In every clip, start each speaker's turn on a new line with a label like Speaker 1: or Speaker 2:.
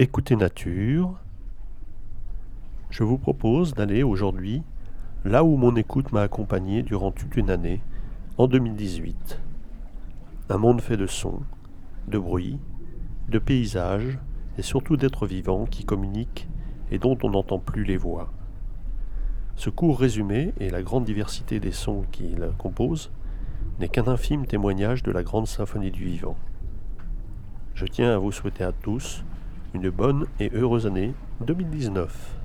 Speaker 1: Écoutez Nature, je vous propose d'aller aujourd'hui là où mon écoute m'a accompagné durant toute une année, en 2018. Un monde fait de sons, de bruits, de paysages et surtout d'êtres vivants qui communiquent et dont on n'entend plus les voix. Ce court résumé et la grande diversité des sons qu'il compose n'est qu'un infime témoignage de la grande symphonie du vivant. Je tiens à vous souhaiter à tous une bonne et heureuse année 2019.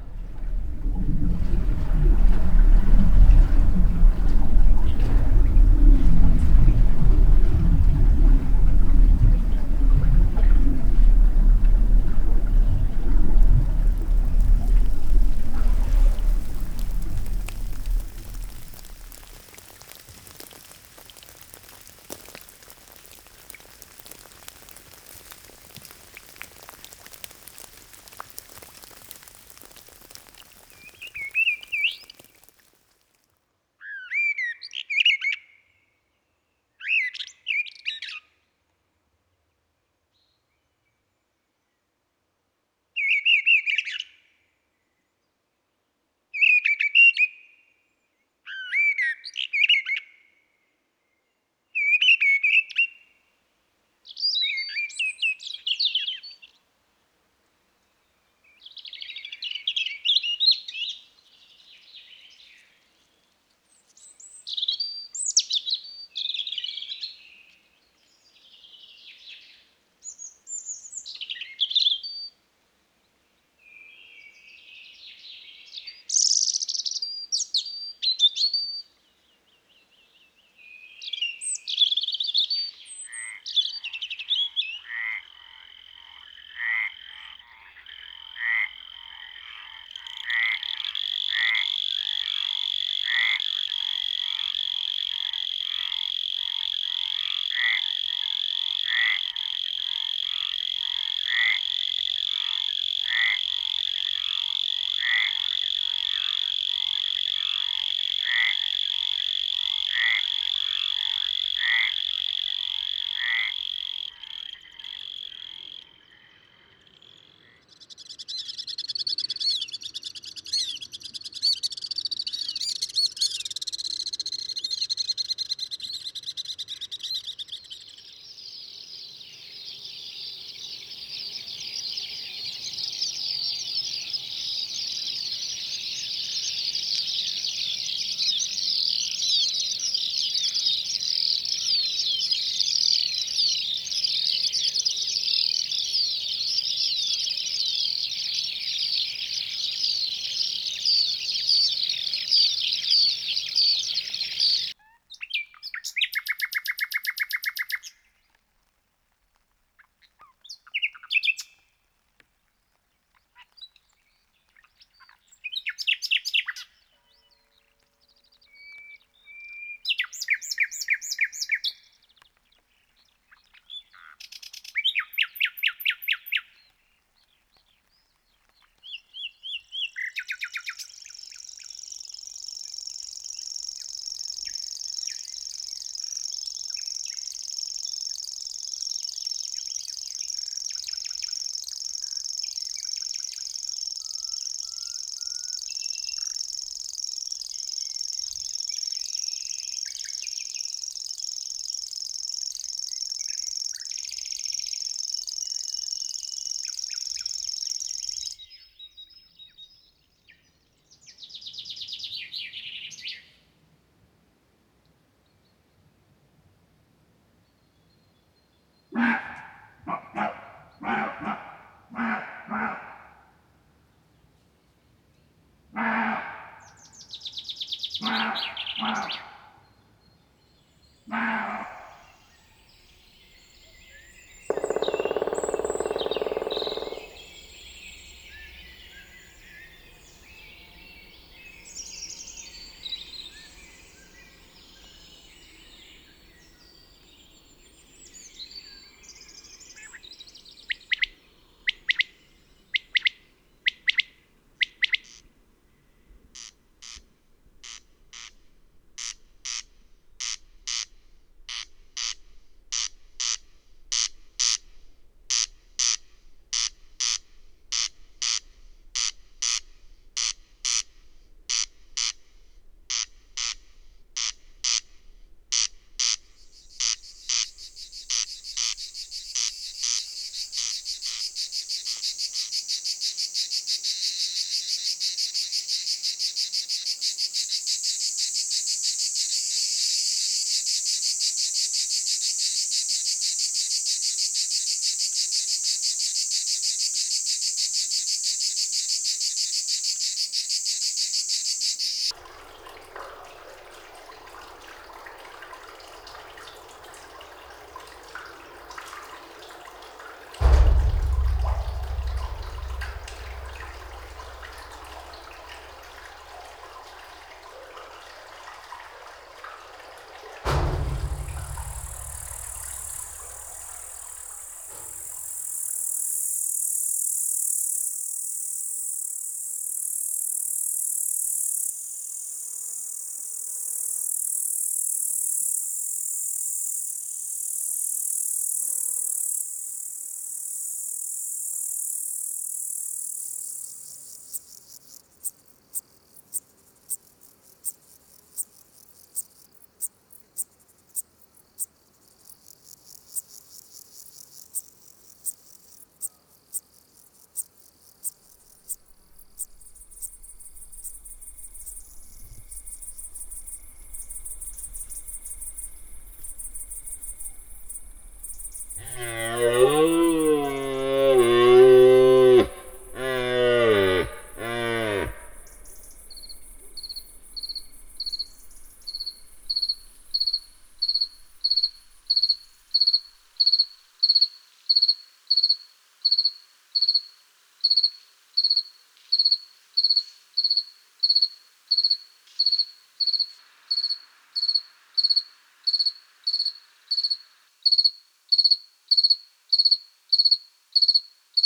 Speaker 1: Wow.